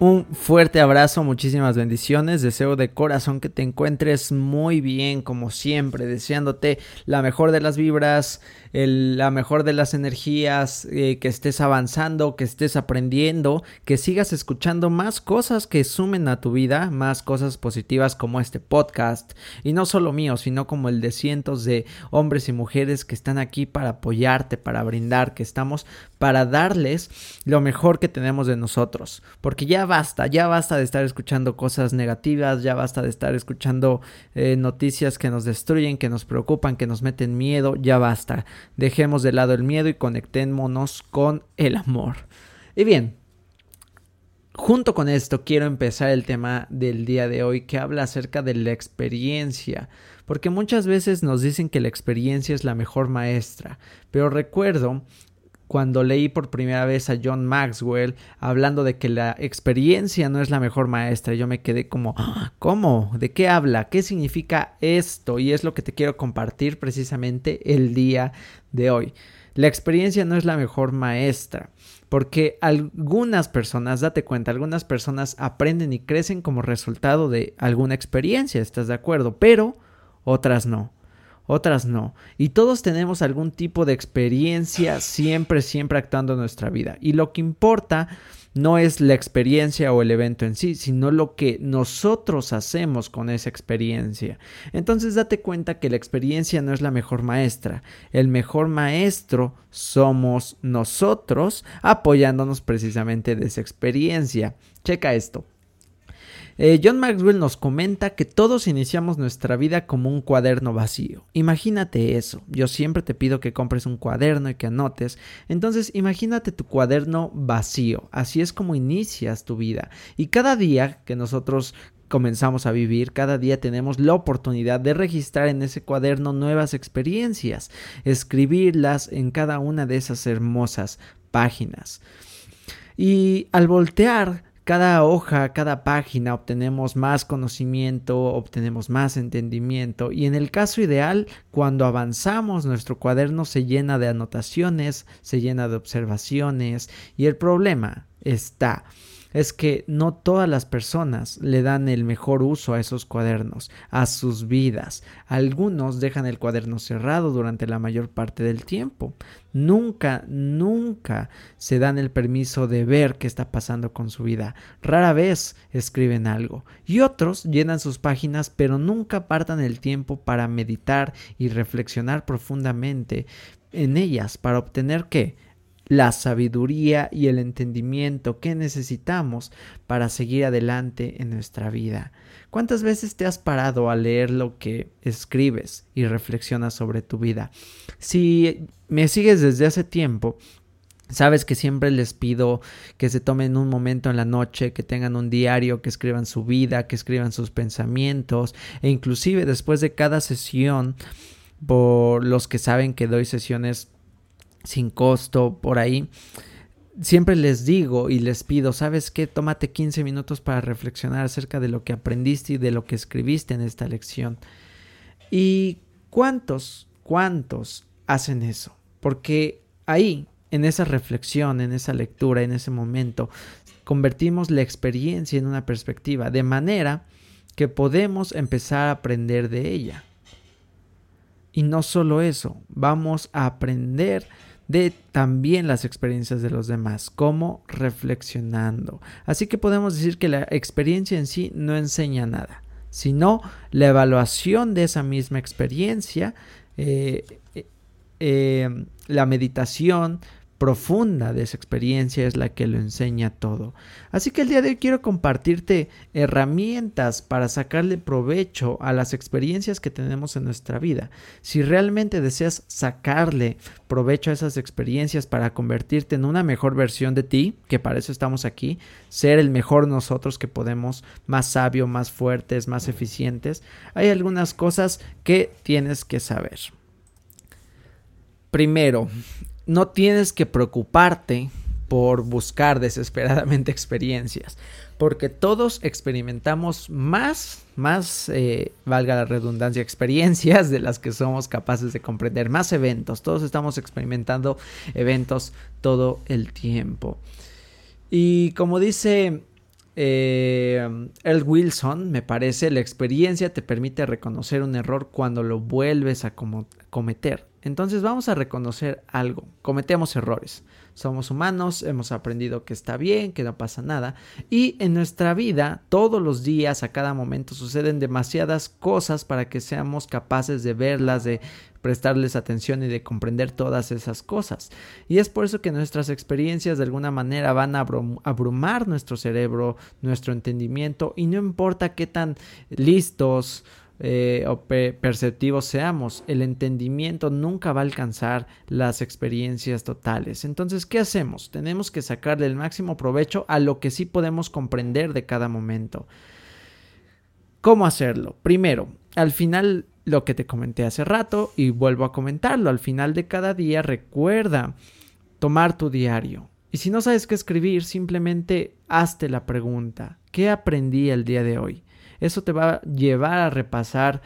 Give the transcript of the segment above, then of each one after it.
un fuerte abrazo, muchísimas bendiciones. Deseo de corazón que te encuentres muy bien, como siempre, deseándote la mejor de las vibras, la mejor de las energías, eh, que estés avanzando, que estés aprendiendo, que sigas escuchando más cosas que sumen a tu vida, más cosas positivas como este podcast. Y no solo mío, sino como el de cientos de hombres y mujeres que están aquí para apoyarte, para brindar, que estamos para darles lo mejor que tenemos de nosotros. Porque ya basta, ya basta de estar escuchando cosas negativas, ya basta de estar escuchando eh, noticias que nos destruyen, que nos preocupan, que nos meten miedo, ya basta. Dejemos de lado el miedo y conectémonos con el amor. Y bien, junto con esto quiero empezar el tema del día de hoy que habla acerca de la experiencia. Porque muchas veces nos dicen que la experiencia es la mejor maestra, pero recuerdo cuando leí por primera vez a John Maxwell hablando de que la experiencia no es la mejor maestra, yo me quedé como, ah, ¿cómo? ¿De qué habla? ¿Qué significa esto? Y es lo que te quiero compartir precisamente el día de hoy. La experiencia no es la mejor maestra, porque algunas personas, date cuenta, algunas personas aprenden y crecen como resultado de alguna experiencia, ¿estás de acuerdo? Pero otras no otras no. Y todos tenemos algún tipo de experiencia siempre, siempre actuando en nuestra vida. Y lo que importa no es la experiencia o el evento en sí, sino lo que nosotros hacemos con esa experiencia. Entonces date cuenta que la experiencia no es la mejor maestra. El mejor maestro somos nosotros apoyándonos precisamente de esa experiencia. Checa esto. Eh, John Maxwell nos comenta que todos iniciamos nuestra vida como un cuaderno vacío. Imagínate eso. Yo siempre te pido que compres un cuaderno y que anotes. Entonces imagínate tu cuaderno vacío. Así es como inicias tu vida. Y cada día que nosotros comenzamos a vivir, cada día tenemos la oportunidad de registrar en ese cuaderno nuevas experiencias, escribirlas en cada una de esas hermosas páginas. Y al voltear cada hoja, cada página obtenemos más conocimiento, obtenemos más entendimiento. Y en el caso ideal, cuando avanzamos, nuestro cuaderno se llena de anotaciones, se llena de observaciones. Y el problema está es que no todas las personas le dan el mejor uso a esos cuadernos, a sus vidas. Algunos dejan el cuaderno cerrado durante la mayor parte del tiempo. Nunca, nunca se dan el permiso de ver qué está pasando con su vida. Rara vez escriben algo. Y otros llenan sus páginas pero nunca apartan el tiempo para meditar y reflexionar profundamente en ellas para obtener qué? La sabiduría y el entendimiento que necesitamos para seguir adelante en nuestra vida. ¿Cuántas veces te has parado a leer lo que escribes y reflexionas sobre tu vida? Si me sigues desde hace tiempo, Sabes que siempre les pido que se tomen un momento en la noche, que tengan un diario, que escriban su vida, que escriban sus pensamientos e inclusive después de cada sesión, por los que saben que doy sesiones sin costo por ahí. Siempre les digo y les pido, ¿sabes qué? Tómate 15 minutos para reflexionar acerca de lo que aprendiste y de lo que escribiste en esta lección. ¿Y cuántos, cuántos hacen eso, porque ahí, en esa reflexión, en esa lectura, en ese momento, convertimos la experiencia en una perspectiva, de manera que podemos empezar a aprender de ella. Y no solo eso, vamos a aprender de también las experiencias de los demás, como reflexionando. Así que podemos decir que la experiencia en sí no enseña nada, sino la evaluación de esa misma experiencia, eh, eh, eh, la meditación, profunda de esa experiencia es la que lo enseña todo. Así que el día de hoy quiero compartirte herramientas para sacarle provecho a las experiencias que tenemos en nuestra vida. Si realmente deseas sacarle provecho a esas experiencias para convertirte en una mejor versión de ti, que para eso estamos aquí, ser el mejor nosotros que podemos, más sabio, más fuertes, más eficientes, hay algunas cosas que tienes que saber. Primero, no tienes que preocuparte por buscar desesperadamente experiencias, porque todos experimentamos más, más, eh, valga la redundancia, experiencias de las que somos capaces de comprender, más eventos, todos estamos experimentando eventos todo el tiempo. Y como dice eh, Earl Wilson, me parece, la experiencia te permite reconocer un error cuando lo vuelves a cometer. Entonces vamos a reconocer algo. Cometemos errores. Somos humanos, hemos aprendido que está bien, que no pasa nada. Y en nuestra vida, todos los días, a cada momento, suceden demasiadas cosas para que seamos capaces de verlas, de prestarles atención y de comprender todas esas cosas. Y es por eso que nuestras experiencias de alguna manera van a abrumar nuestro cerebro, nuestro entendimiento, y no importa qué tan listos, eh, o perceptivos seamos, el entendimiento nunca va a alcanzar las experiencias totales. Entonces, ¿qué hacemos? Tenemos que sacarle el máximo provecho a lo que sí podemos comprender de cada momento. ¿Cómo hacerlo? Primero, al final lo que te comenté hace rato y vuelvo a comentarlo, al final de cada día recuerda tomar tu diario. Y si no sabes qué escribir, simplemente hazte la pregunta, ¿qué aprendí el día de hoy? Eso te va a llevar a repasar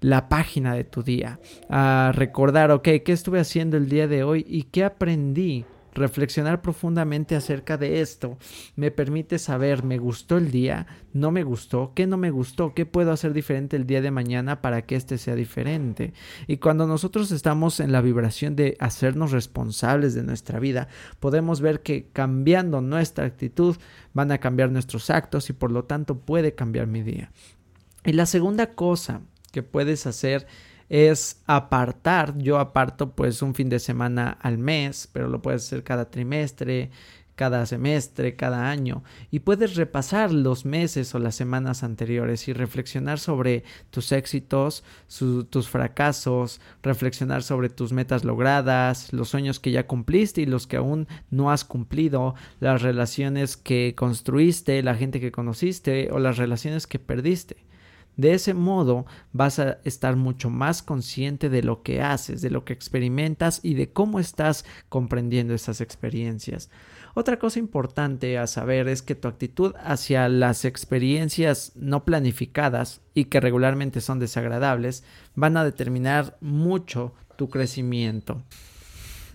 la página de tu día, a recordar, ok, ¿qué estuve haciendo el día de hoy y qué aprendí? Reflexionar profundamente acerca de esto me permite saber, ¿me gustó el día? ¿No me gustó? ¿Qué no me gustó? ¿Qué puedo hacer diferente el día de mañana para que este sea diferente? Y cuando nosotros estamos en la vibración de hacernos responsables de nuestra vida, podemos ver que cambiando nuestra actitud van a cambiar nuestros actos y por lo tanto puede cambiar mi día. Y la segunda cosa que puedes hacer es apartar. Yo aparto pues un fin de semana al mes, pero lo puedes hacer cada trimestre, cada semestre, cada año y puedes repasar los meses o las semanas anteriores y reflexionar sobre tus éxitos, tus fracasos, reflexionar sobre tus metas logradas, los sueños que ya cumpliste y los que aún no has cumplido, las relaciones que construiste, la gente que conociste o las relaciones que perdiste. De ese modo vas a estar mucho más consciente de lo que haces, de lo que experimentas y de cómo estás comprendiendo esas experiencias. Otra cosa importante a saber es que tu actitud hacia las experiencias no planificadas y que regularmente son desagradables van a determinar mucho tu crecimiento.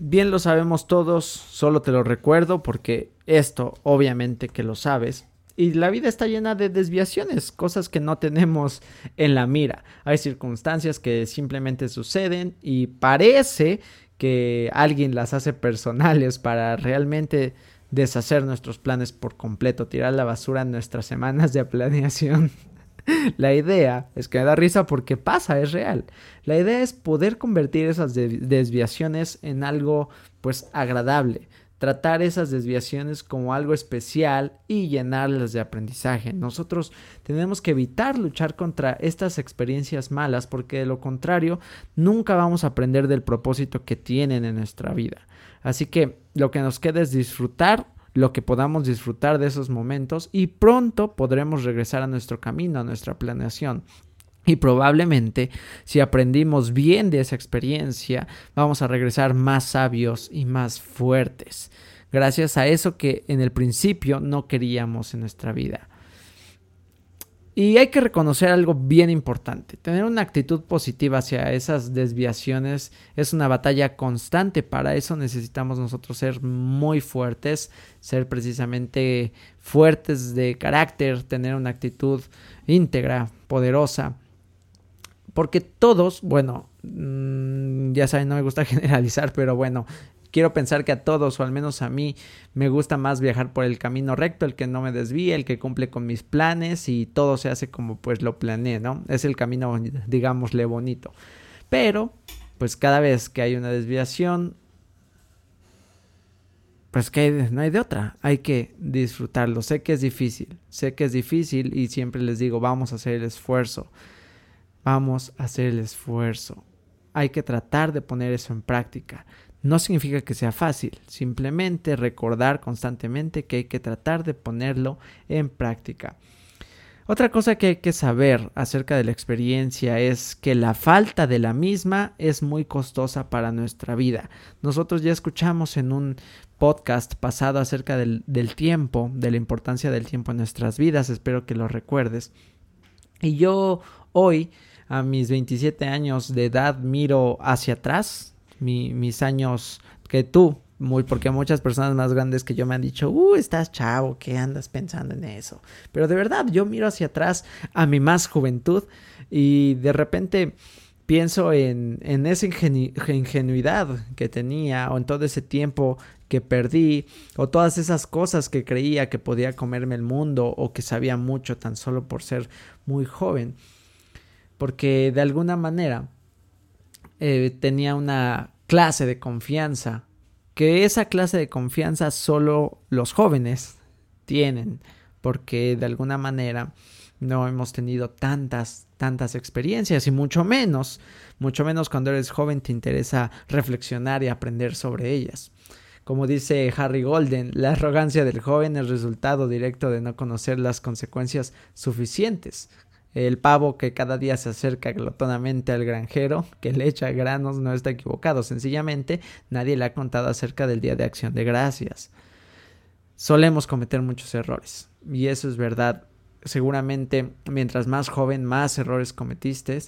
Bien lo sabemos todos, solo te lo recuerdo porque esto obviamente que lo sabes, y la vida está llena de desviaciones, cosas que no tenemos en la mira. Hay circunstancias que simplemente suceden y parece que alguien las hace personales para realmente deshacer nuestros planes por completo, tirar la basura en nuestras semanas de planeación. La idea es que me da risa porque pasa, es real. La idea es poder convertir esas desviaciones en algo pues agradable, tratar esas desviaciones como algo especial y llenarlas de aprendizaje. Nosotros tenemos que evitar luchar contra estas experiencias malas porque de lo contrario nunca vamos a aprender del propósito que tienen en nuestra vida. Así que lo que nos queda es disfrutar lo que podamos disfrutar de esos momentos y pronto podremos regresar a nuestro camino, a nuestra planeación. Y probablemente si aprendimos bien de esa experiencia, vamos a regresar más sabios y más fuertes. Gracias a eso que en el principio no queríamos en nuestra vida. Y hay que reconocer algo bien importante. Tener una actitud positiva hacia esas desviaciones es una batalla constante. Para eso necesitamos nosotros ser muy fuertes, ser precisamente fuertes de carácter, tener una actitud íntegra, poderosa. Porque todos, bueno, mm, ya saben, no me gusta generalizar, pero bueno, quiero pensar que a todos, o al menos a mí, me gusta más viajar por el camino recto, el que no me desvíe, el que cumple con mis planes y todo se hace como pues lo planeé, ¿no? Es el camino, digámosle, bonito. Pero, pues cada vez que hay una desviación, pues que no hay de otra, hay que disfrutarlo. Sé que es difícil, sé que es difícil y siempre les digo, vamos a hacer el esfuerzo, vamos a hacer el esfuerzo. Hay que tratar de poner eso en práctica. No significa que sea fácil, simplemente recordar constantemente que hay que tratar de ponerlo en práctica. Otra cosa que hay que saber acerca de la experiencia es que la falta de la misma es muy costosa para nuestra vida. Nosotros ya escuchamos en un podcast pasado acerca del, tiempo, de la importancia del tiempo en nuestras vidas, espero que lo recuerdes. Y yo hoy, a mis 27 años de edad, miro hacia atrás, mis años que tú, muy porque muchas personas más grandes que yo me han dicho, uh, estás chavo, ¿qué andas pensando en eso? Pero de verdad, yo miro hacia atrás a mi más juventud y de repente pienso en, en esa ingenuidad que tenía o en todo ese tiempo que perdí o todas esas cosas que creía que podía comerme el mundo o que sabía mucho tan solo por ser muy joven. Porque de alguna manera eh, tenía una clase de confianza, que esa clase de confianza solo los jóvenes tienen, porque de alguna manera no hemos tenido tantas, tantas experiencias y mucho menos, mucho menos cuando eres joven te interesa reflexionar y aprender sobre ellas. Como dice Harry Golden, la arrogancia del joven es resultado directo de no conocer las consecuencias suficientes el pavo que cada día se acerca glotonamente al granjero que le echa granos no está equivocado. Sencillamente nadie le ha contado acerca del Día de Acción de Gracias. Solemos cometer muchos errores. Y eso es verdad. Seguramente mientras más joven más errores cometiste.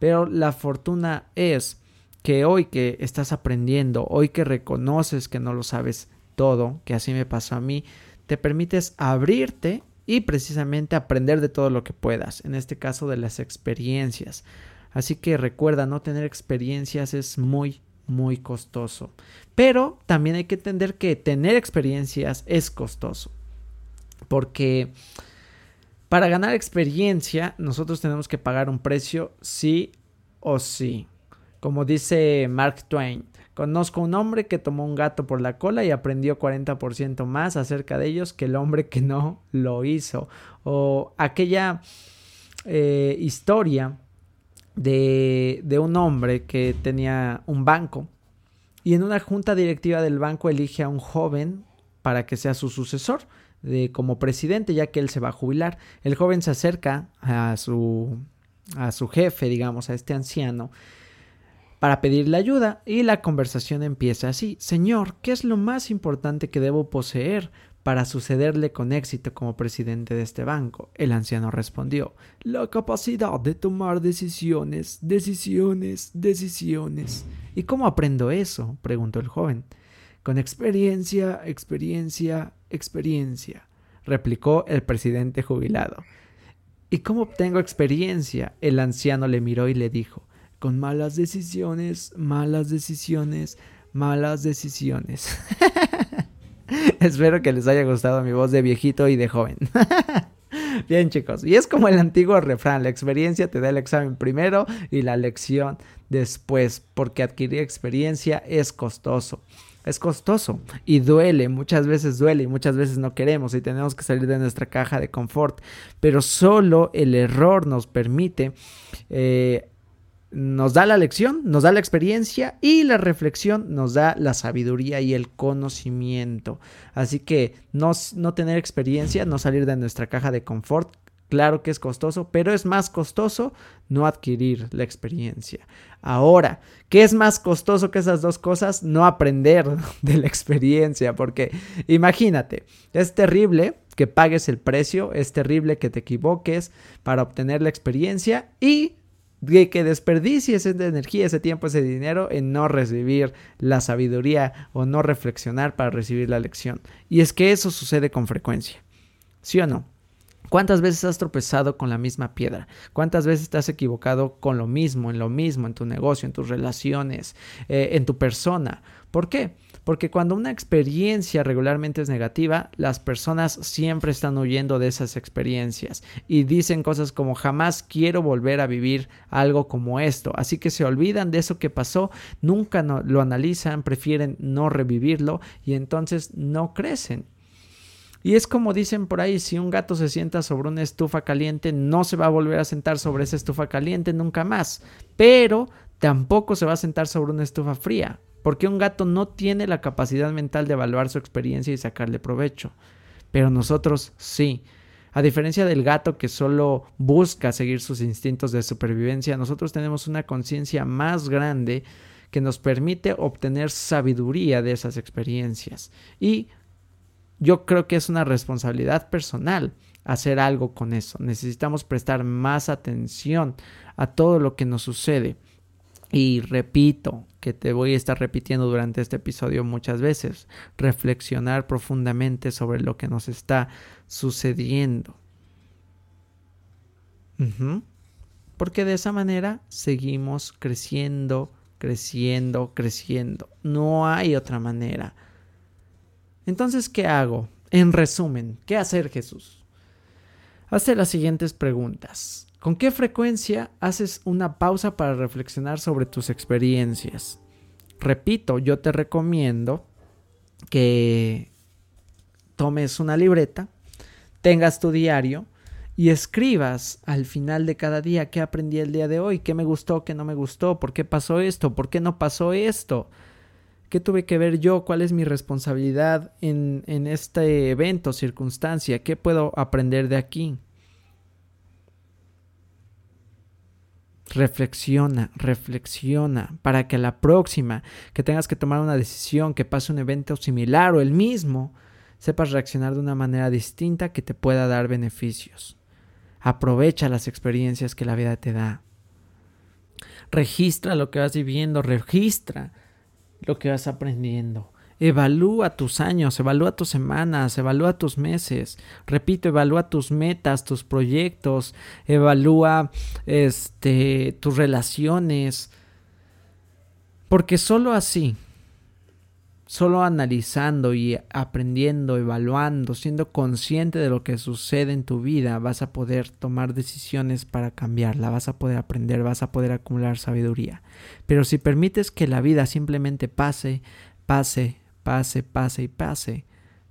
Pero la fortuna es que hoy que estás aprendiendo, hoy que reconoces que no lo sabes todo, que así me pasó a mí, te permites abrirte y precisamente aprender de todo lo que puedas, en este caso de las experiencias. Así que recuerda, no tener experiencias es muy, muy costoso. Pero también hay que entender que tener experiencias es costoso. Porque para ganar experiencia nosotros tenemos que pagar un precio sí o sí. Como dice Mark Twain, Conozco un hombre que tomó un gato por la cola y aprendió 40% más acerca de ellos que el hombre que no lo hizo. O aquella eh, historia de, de un hombre que tenía un banco y en una junta directiva del banco elige a un joven para que sea su sucesor de, como presidente ya que él se va a jubilar. El joven se acerca a su, a su jefe, digamos, a este anciano para pedirle ayuda y la conversación empieza así. Señor, ¿qué es lo más importante que debo poseer para sucederle con éxito como presidente de este banco? El anciano respondió, la capacidad de tomar decisiones, decisiones, decisiones. ¿Y cómo aprendo eso? preguntó el joven. Con experiencia, experiencia, experiencia, replicó el presidente jubilado. ¿Y cómo obtengo experiencia? El anciano le miró y le dijo, con malas decisiones, malas decisiones, malas decisiones. Espero que les haya gustado mi voz de viejito y de joven. Bien chicos, y es como el antiguo refrán, la experiencia te da el examen primero y la lección después, porque adquirir experiencia es costoso. Es costoso y duele, muchas veces duele y muchas veces no queremos y tenemos que salir de nuestra caja de confort, pero solo el error nos permite eh, nos da la lección, nos da la experiencia y la reflexión nos da la sabiduría y el conocimiento. Así que no, no, tener experiencia, no salir de nuestra caja de confort, claro que es costoso, pero es más costoso no adquirir la experiencia. Ahora, ¿qué es más costoso que esas dos cosas? No aprender de la experiencia, porque imagínate, es terrible que pagues el precio, es terrible que te equivoques para obtener la experiencia y de que desperdicies esa energía, ese tiempo, ese dinero en no recibir la sabiduría o no reflexionar para recibir la lección. Y es que eso sucede con frecuencia. ¿Sí o no? ¿Cuántas veces has tropezado con la misma piedra? ¿Cuántas veces te has equivocado con lo mismo, en lo mismo, en tu negocio, en tus relaciones, eh, en tu persona? ¿Por qué? Porque cuando una experiencia regularmente es negativa, las personas siempre están huyendo de esas experiencias y dicen cosas como jamás quiero volver a vivir algo como esto. Así que se olvidan de eso que pasó, nunca lo analizan, prefieren no revivirlo y entonces no crecen. Y es como dicen por ahí, si un gato se sienta sobre una estufa caliente, no se va a volver a sentar sobre esa estufa caliente nunca más. Pero tampoco se va a sentar sobre una estufa fría. Porque un gato no tiene la capacidad mental de evaluar su experiencia y sacarle provecho. Pero nosotros sí. A diferencia del gato que solo busca seguir sus instintos de supervivencia, nosotros tenemos una conciencia más grande que nos permite obtener sabiduría de esas experiencias. Y yo creo que es una responsabilidad personal hacer algo con eso. Necesitamos prestar más atención a todo lo que nos sucede. Y repito, que te voy a estar repitiendo durante este episodio muchas veces, reflexionar profundamente sobre lo que nos está sucediendo. Porque de esa manera seguimos creciendo, creciendo, creciendo. No hay otra manera. Entonces, ¿qué hago? En resumen, ¿qué hacer Jesús? Hace las siguientes preguntas. ¿Con qué frecuencia haces una pausa para reflexionar sobre tus experiencias? Repito, yo te recomiendo que tomes una libreta, tengas tu diario y escribas al final de cada día qué aprendí el día de hoy, qué me gustó, qué no me gustó, por qué pasó esto, por qué no pasó esto, qué tuve que ver yo, cuál es mi responsabilidad en, en este evento, circunstancia, qué puedo aprender de aquí. Reflexiona, reflexiona para que la próxima que tengas que tomar una decisión, que pase un evento similar o el mismo, sepas reaccionar de una manera distinta que te pueda dar beneficios. Aprovecha las experiencias que la vida te da. Registra lo que vas viviendo, registra lo que vas aprendiendo. Evalúa tus años, evalúa tus semanas, evalúa tus meses. Repito, evalúa tus metas, tus proyectos, evalúa este tus relaciones. Porque solo así, solo analizando y aprendiendo, evaluando, siendo consciente de lo que sucede en tu vida, vas a poder tomar decisiones para cambiarla, vas a poder aprender, vas a poder acumular sabiduría. Pero si permites que la vida simplemente pase, pase, pase, pase y pase,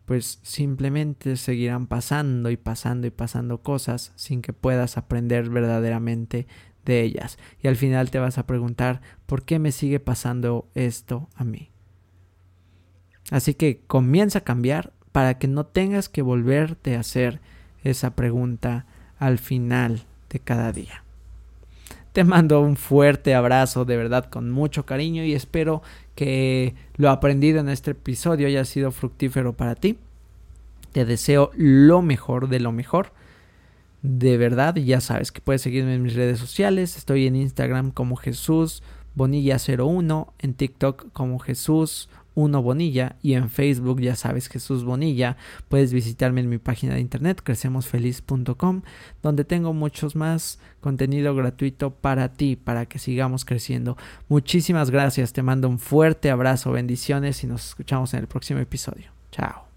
pues simplemente seguirán pasando y pasando y pasando cosas sin que puedas aprender verdaderamente de ellas. Y al final te vas a preguntar, ¿por qué me sigue pasando esto a mí? Así que comienza a cambiar para que no tengas que volverte a hacer esa pregunta al final de cada día. Te mando un fuerte abrazo, de verdad, con mucho cariño y espero que lo aprendido en este episodio haya sido fructífero para ti. Te deseo lo mejor de lo mejor. De verdad, ya sabes que puedes seguirme en mis redes sociales. Estoy en Instagram como Jesús Bonilla01, en TikTok como Jesús uno Bonilla y en Facebook ya sabes Jesús Bonilla. Puedes visitarme en mi página de internet crecemosfeliz.com donde tengo muchos más contenido gratuito para ti, para que sigamos creciendo. Muchísimas gracias, te mando un fuerte abrazo, bendiciones y nos escuchamos en el próximo episodio. Chao.